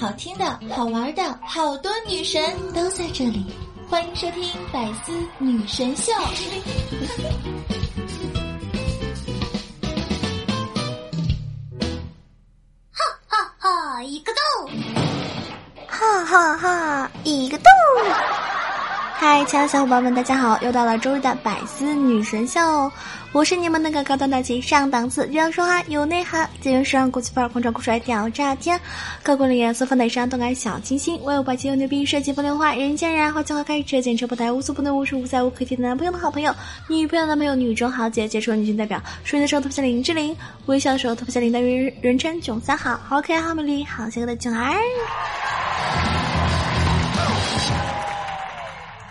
好听的、好玩的，好多女神都在这里，欢迎收听《百思女神秀》。哈哈哈，一个洞！哈哈哈，一个洞！嗨，亲爱的小伙伴们，大家好！又到了周日的百思女神秀，我是你们那个高端大气上档次、这样说话有内涵、节约时尚、国际范儿、狂拽酷帅屌炸天、高贵冷颜色放在上动感小清新、外有霸气又牛逼、帅气风流花、人见人爱、花见花开、车见车爆胎、无所不能、无处无在、无可替代的男朋友的好朋友、女朋友的男朋友、女中豪杰、杰出的女性代表、说你的时候特别像林志玲，微笑的时候特别像林黛玉，人称囧三好，好可爱、好美丽、好邪恶的囧儿。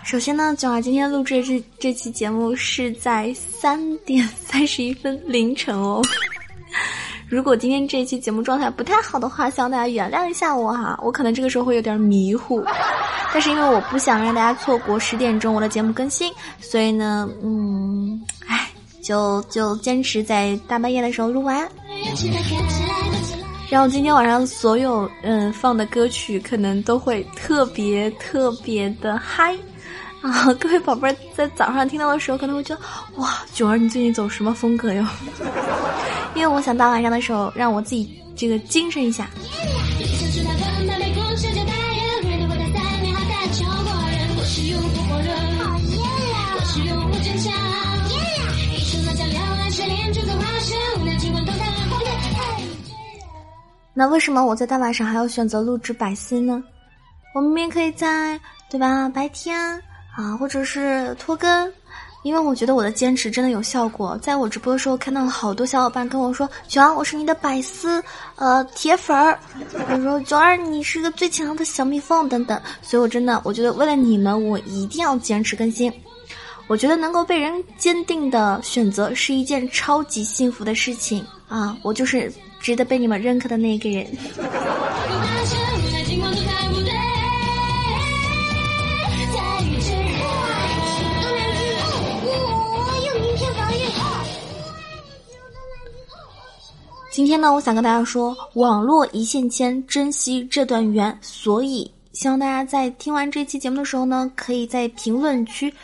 首先呢，囧儿今天录制这这期节目是在三点三十一分凌晨哦。如果今天这期节目状态不太好的话，希望大家原谅一下我哈，我可能这个时候会有点迷糊，但是因为我不想让大家错过十点钟我的节目更新，所以呢，嗯，唉，就就坚持在大半夜的时候录完。然后今天晚上所有嗯放的歌曲可能都会特别特别的嗨。啊，各位宝贝儿，在早上听到的时候，可能会觉得哇，囧儿你最近走什么风格哟？因为我想大晚上的时候，让我自己这个精神一下。那为什么我在大晚上还要选择录制百思呢？我明明可以在对吧白天。啊，或者是拖更，因为我觉得我的坚持真的有效果。在我直播的时候，看到了好多小伙伴跟我说：“九儿，我是你的百思呃铁粉儿。”我说：“九儿，你是个最强的小蜜蜂等等。”所以，我真的，我觉得为了你们，我一定要坚持更新。我觉得能够被人坚定的选择是一件超级幸福的事情啊！我就是值得被你们认可的那一个人。今天呢，我想跟大家说，网络一线牵，珍惜这段缘。所以，希望大家在听完这期节目的时候呢，可以在评论区，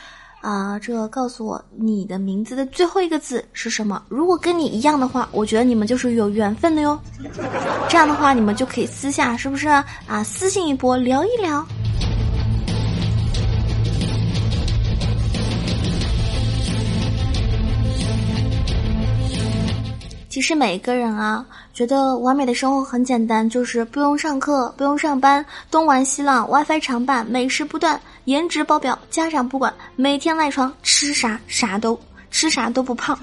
啊，这个告诉我你的名字的最后一个字是什么。如果跟你一样的话，我觉得你们就是有缘分的哟。这样的话，你们就可以私下是不是啊？私信一波聊一聊。其实每个人啊，觉得完美的生活很简单，就是不用上课，不用上班，东玩西浪，WiFi 常伴，美食不断，颜值爆表，家长不管，每天赖床，吃啥啥都吃啥都不胖，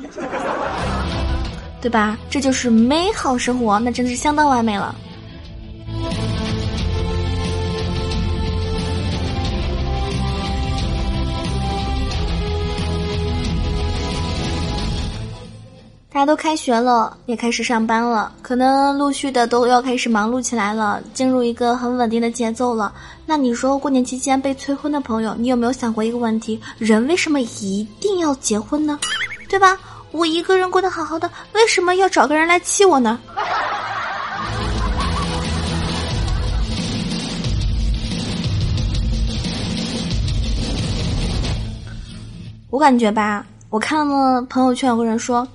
对吧？这就是美好生活，那真的是相当完美了。大家都开学了，也开始上班了，可能陆续的都要开始忙碌起来了，进入一个很稳定的节奏了。那你说过年期间被催婚的朋友，你有没有想过一个问题：人为什么一定要结婚呢？对吧？我一个人过得好好的，为什么要找个人来气我呢？我感觉吧，我看了朋友圈有个人说。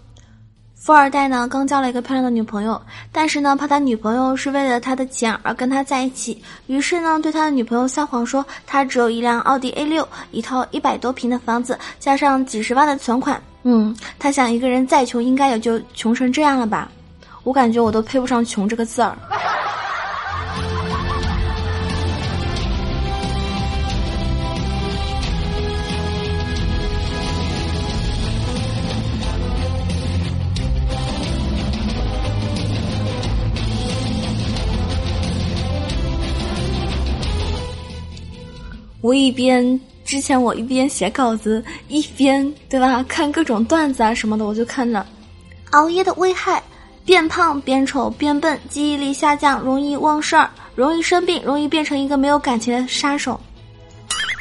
富二代呢，刚交了一个漂亮的女朋友，但是呢，怕他女朋友是为了他的钱而跟他在一起，于是呢，对他的女朋友撒谎说他只有一辆奥迪 A 六，一套一百多平的房子，加上几十万的存款。嗯，他想一个人再穷，应该也就穷成这样了吧？我感觉我都配不上“穷”这个字儿。我一边之前我一边写稿子，一边对吧看各种段子啊什么的，我就看着熬夜的危害：变胖、变丑、变笨，记忆力下降，容易忘事儿，容易生病，容易变成一个没有感情的杀手，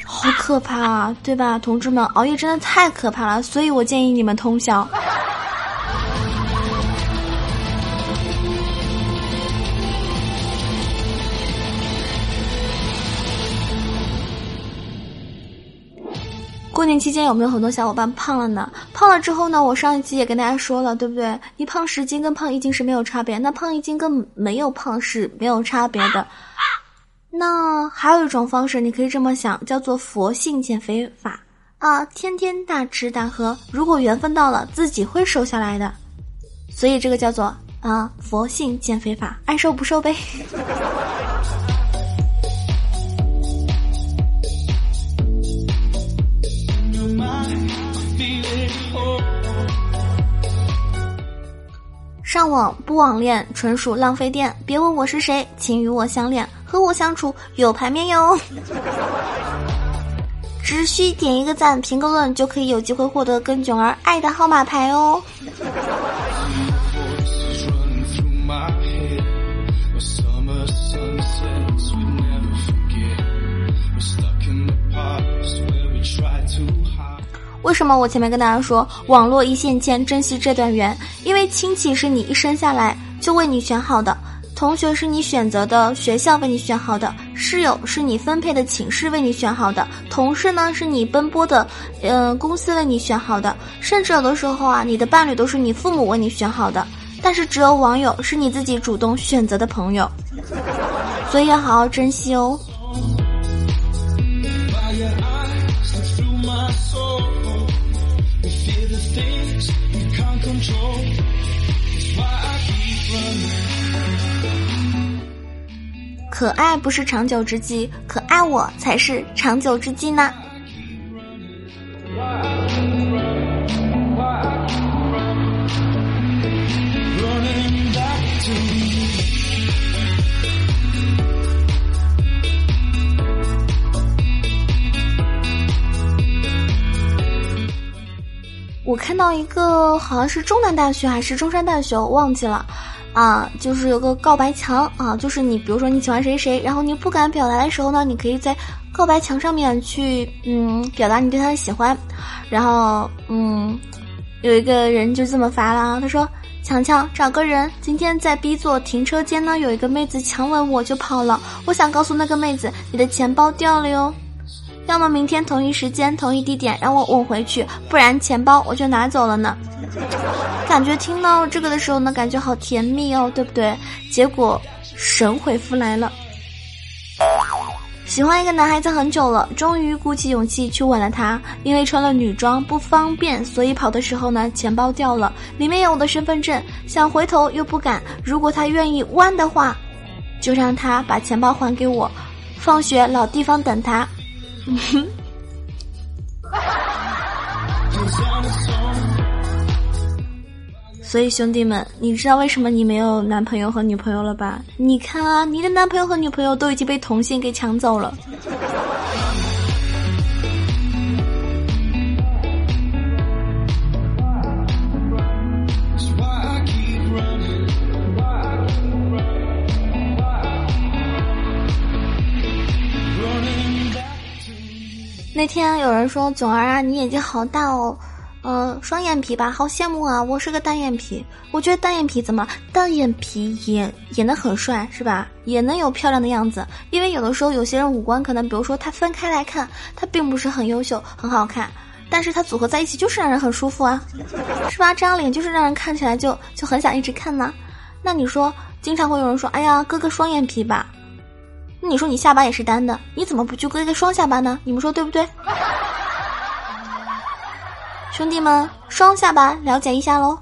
好可怕啊，对吧，同志们？熬夜真的太可怕了，所以我建议你们通宵。过年期间有没有很多小伙伴胖了呢？胖了之后呢？我上一期也跟大家说了，对不对？你胖十斤跟胖一斤是没有差别，那胖一斤跟没有胖是没有差别的。那还有一种方式，你可以这么想，叫做佛性减肥法啊，天天大吃大喝，如果缘分到了，自己会瘦下来的。所以这个叫做啊佛性减肥法，爱瘦不瘦呗。上网不网恋纯属浪费电，别问我是谁，请与我相恋，和我相处有排面哟。只需点一个赞，评个论，就可以有机会获得跟囧儿爱的号码牌哦。为什么我前面跟大家说网络一线牵，珍惜这段缘？因为亲戚是你一生下来就为你选好的，同学是你选择的学校为你选好的，室友是你分配的寝室为你选好的，同事呢是你奔波的，嗯，公司为你选好的，甚至有的时候啊，你的伴侣都是你父母为你选好的，但是只有网友是你自己主动选择的朋友，所以要好好珍惜哦。可爱不是长久之计，可爱我才是长久之计呢。看到一个好像是中南大学还是中山大学，我忘记了，啊，就是有个告白墙啊，就是你比如说你喜欢谁谁，然后你不敢表达的时候呢，你可以在告白墙上面去嗯表达你对他的喜欢，然后嗯有一个人就这么发了，他说强强找个人，今天在 B 座停车间呢有一个妹子强吻我就跑了，我想告诉那个妹子你的钱包掉了哟。要么明天同一时间、同一地点让我吻回去，不然钱包我就拿走了呢。感觉听到这个的时候呢，感觉好甜蜜哦，对不对？结果神回复来了，喜欢一个男孩子很久了，终于鼓起勇气去吻了他。因为穿了女装不方便，所以跑的时候呢，钱包掉了，里面有我的身份证。想回头又不敢，如果他愿意弯的话，就让他把钱包还给我。放学老地方等他。所以兄弟们，你知道为什么你没有男朋友和女朋友了吧？你看啊，你的男朋友和女朋友都已经被同性给抢走了。那天有人说：“囧儿啊，你眼睛好大哦，呃，双眼皮吧，好羡慕啊！我是个单眼皮，我觉得单眼皮怎么单眼皮也也能很帅，是吧？也能有漂亮的样子。因为有的时候有些人五官可能，比如说他分开来看，他并不是很优秀、很好看，但是他组合在一起就是让人很舒服啊，是吧？这张脸就是让人看起来就就很想一直看呢。那你说，经常会有人说：‘哎呀，割个双眼皮吧。’”你说你下巴也是单的，你怎么不去割一个双下巴呢？你们说对不对？兄弟们，双下巴了解一下喽。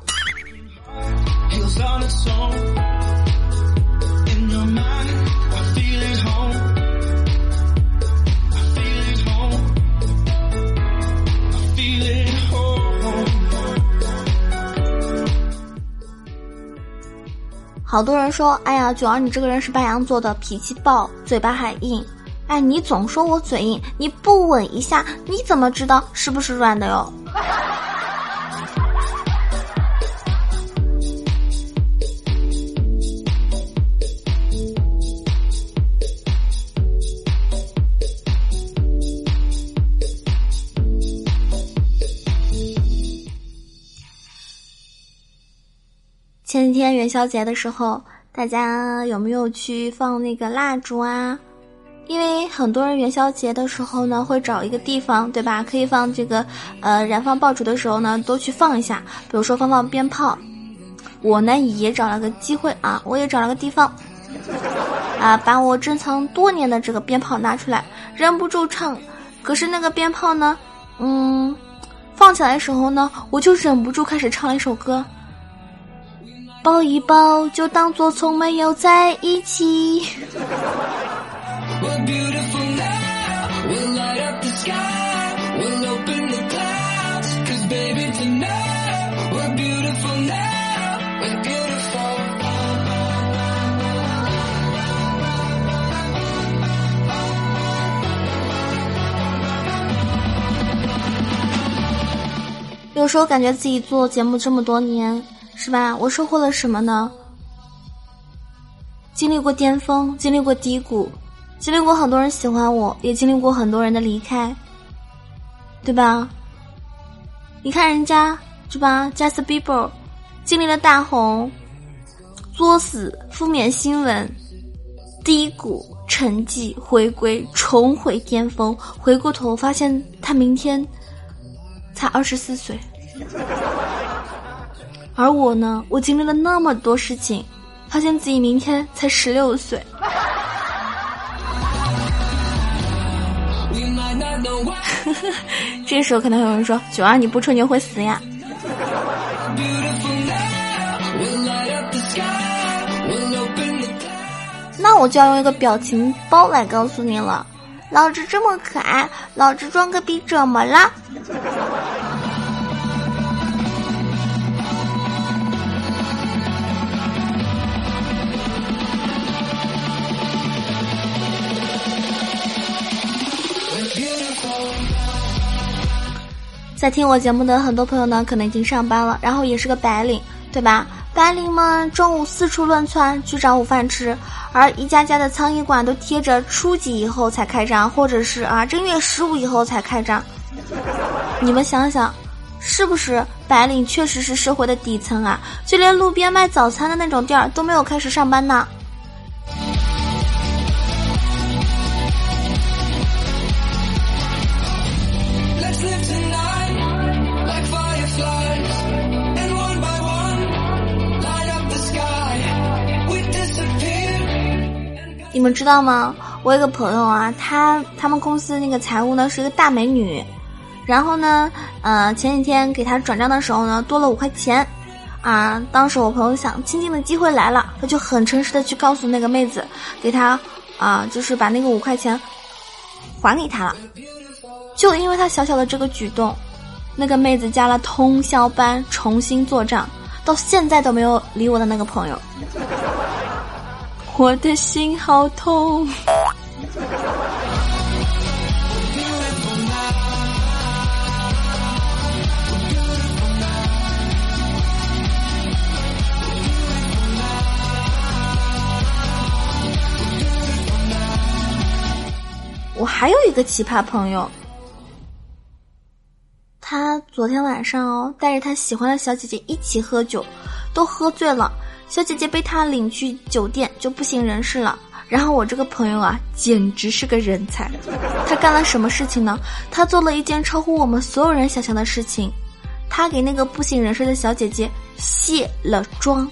好多人说：“哎呀，九儿，你这个人是白羊座的，脾气暴，嘴巴还硬。哎，你总说我嘴硬，你不吻一下，你怎么知道是不是软的哟？”天元宵节的时候，大家有没有去放那个蜡烛啊？因为很多人元宵节的时候呢，会找一个地方，对吧？可以放这个，呃，燃放爆竹的时候呢，都去放一下。比如说放放鞭炮，我呢也找了个机会啊，我也找了个地方，啊，把我珍藏多年的这个鞭炮拿出来，忍不住唱。可是那个鞭炮呢，嗯，放起来的时候呢，我就忍不住开始唱了一首歌。抱一抱，就当做从没有在一起。有时候感觉自己做节目这么多年。是吧？我收获了什么呢？经历过巅峰，经历过低谷，经历过很多人喜欢我，也经历过很多人的离开，对吧？你看人家，是吧？Just Bieber 经历了大红、作死、负面新闻、低谷、沉寂、回归、重回巅峰，回过头发现他明天才二十四岁。而我呢，我经历了那么多事情，发现自己明天才十六岁。这时候可能有人说：“九儿，你不吹牛会死呀。”那我就要用一个表情包来告诉你了。老子这么可爱，老子装个逼怎么了？在听我节目的很多朋友呢，可能已经上班了，然后也是个白领，对吧？白领们中午四处乱窜去找午饭吃，而一家家的苍蝇馆都贴着初几以后才开张，或者是啊正月十五以后才开张。你们想想，是不是白领确实是社会的底层啊？就连路边卖早餐的那种店儿都没有开始上班呢。你们知道吗？我有个朋友啊，他他们公司那个财务呢是一个大美女，然后呢，呃，前几天给他转账的时候呢多了五块钱，啊，当时我朋友想，亲近的机会来了，他就很诚实的去告诉那个妹子，给他啊，就是把那个五块钱还给他了，就因为他小小的这个举动，那个妹子加了通宵班重新做账，到现在都没有理我的那个朋友。我的心好痛。我还有一个奇葩朋友，他昨天晚上哦，带着他喜欢的小姐姐一起喝酒，都喝醉了。小姐姐被他领去酒店就不省人事了。然后我这个朋友啊，简直是个人才。他干了什么事情呢？他做了一件超乎我们所有人想象的事情。他给那个不省人事的小姐姐卸了妆，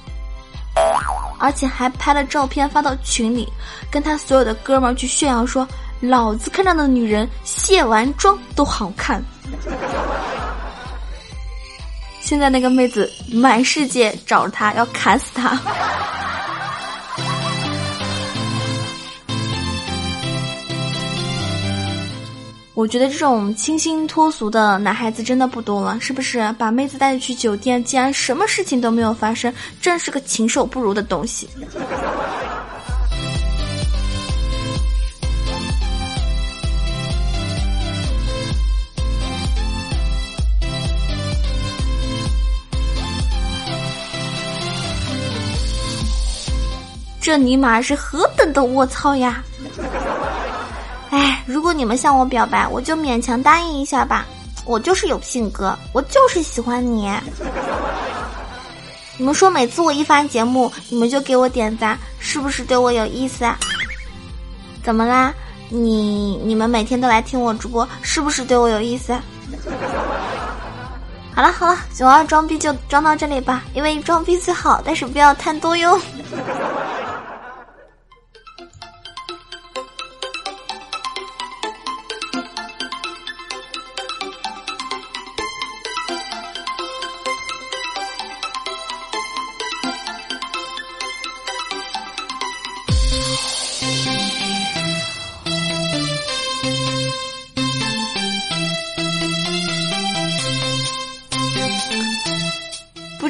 而且还拍了照片发到群里，跟他所有的哥们儿去炫耀说：“老子看上的女人卸完妆都好看。”现在那个妹子满世界找他，要砍死他。我觉得这种清新脱俗的男孩子真的不多了，是不是？把妹子带去酒店，竟然什么事情都没有发生，真是个禽兽不如的东西。这尼玛是何等的卧槽呀！哎，如果你们向我表白，我就勉强答应一下吧。我就是有性格，我就是喜欢你。你们说每次我一发节目，你们就给我点赞，是不是对我有意思啊？怎么啦？你你们每天都来听我直播，是不是对我有意思？好了好了，九二装逼就装到这里吧，因为装逼最好，但是不要贪多哟。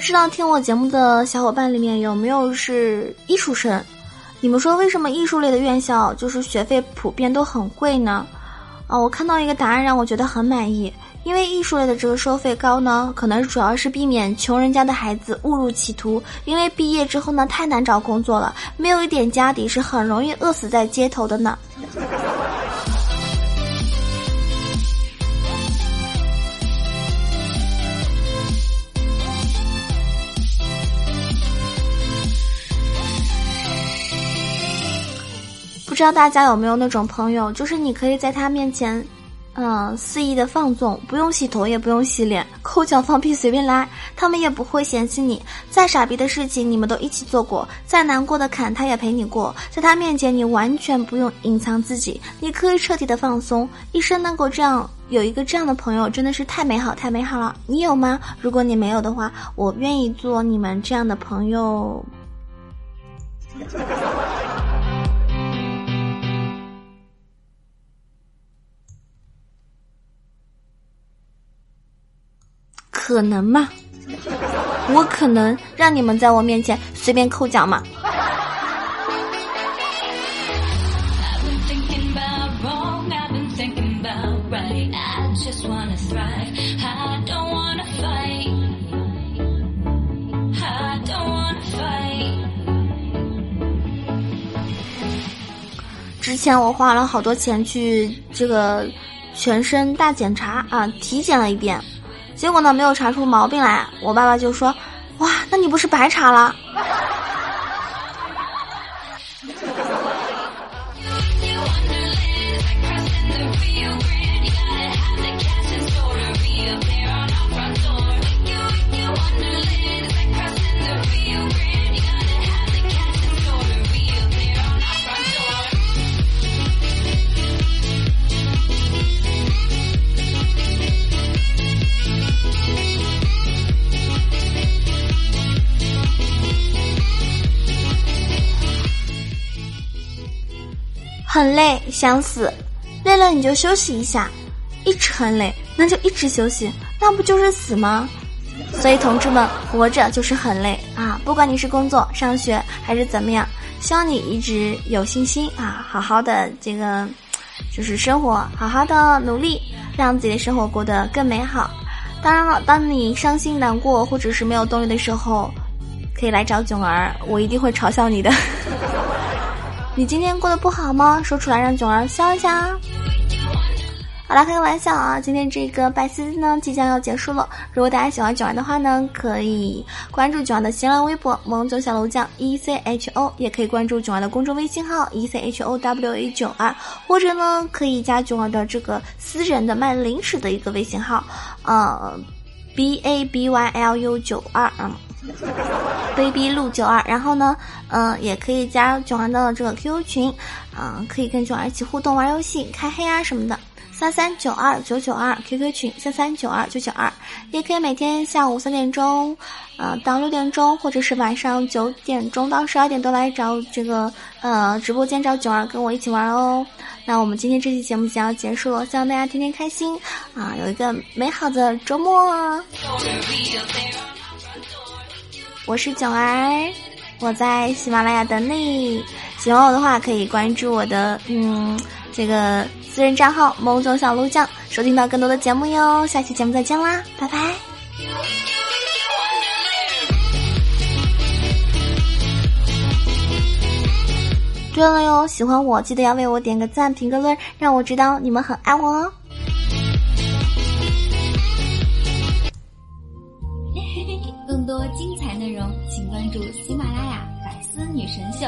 知道听我节目的小伙伴里面有没有是艺术生？你们说为什么艺术类的院校就是学费普遍都很贵呢？啊，我看到一个答案让我觉得很满意，因为艺术类的这个收费高呢，可能主要是避免穷人家的孩子误入歧途，因为毕业之后呢太难找工作了，没有一点家底是很容易饿死在街头的呢。不知道大家有没有那种朋友，就是你可以在他面前，嗯，肆意的放纵，不用洗头也不用洗脸，抠脚放屁随便来，他们也不会嫌弃你。再傻逼的事情你们都一起做过，再难过的坎他也陪你过。在他面前你完全不用隐藏自己，你可以彻底的放松。一生能够这样有一个这样的朋友，真的是太美好太美好了。你有吗？如果你没有的话，我愿意做你们这样的朋友。可能吗？我可能让你们在我面前随便抠脚吗？之前我花了好多钱去这个全身大检查啊，体检了一遍。结果呢，没有查出毛病来，我爸爸就说：“哇，那你不是白查了？” 很累，想死，累了你就休息一下，一直很累，那就一直休息，那不就是死吗？所以同志们，活着就是很累啊！不管你是工作、上学还是怎么样，希望你一直有信心啊，好好的这个就是生活，好好的努力，让自己的生活过得更美好。当然了，当你伤心难过或者是没有动力的时候，可以来找囧儿，我一定会嘲笑你的。你今天过得不好吗？说出来让囧儿笑一下。好了，开个玩笑啊！今天这个拜师呢即将要结束了。如果大家喜欢囧儿的话呢，可以关注囧儿的新浪微博“萌囧小楼酱 E C H O”，也可以关注囧儿的公众微信号 “E C H O W A 九二”，或者呢可以加囧儿的这个私人的卖零食的一个微信号，呃，B A B Y L U 九二啊。baby 路九二，然后呢，嗯，也可以加九儿的这个 QQ 群，嗯，可以跟九儿一起互动、玩游戏、开黑啊什么的。三三九二九九二 QQ 群，三三九二九九二，也可以每天下午三点钟，呃，到六点钟，或者是晚上九点钟到十二点都来找这个呃直播间找囧儿跟我一起玩哦。那我们今天这期节目就要结束了，希望大家天天开心啊，有一个美好的周末。我是囧儿，我在喜马拉雅等你。喜欢我的话，可以关注我的嗯这个私人账号“某总小鹿酱”，收听到更多的节目哟。下期节目再见啦，拜拜。对了哟，喜欢我记得要为我点个赞、评个论，让我知道你们很爱我哦。更多精彩内容，请关注喜马拉雅《百思女神秀》。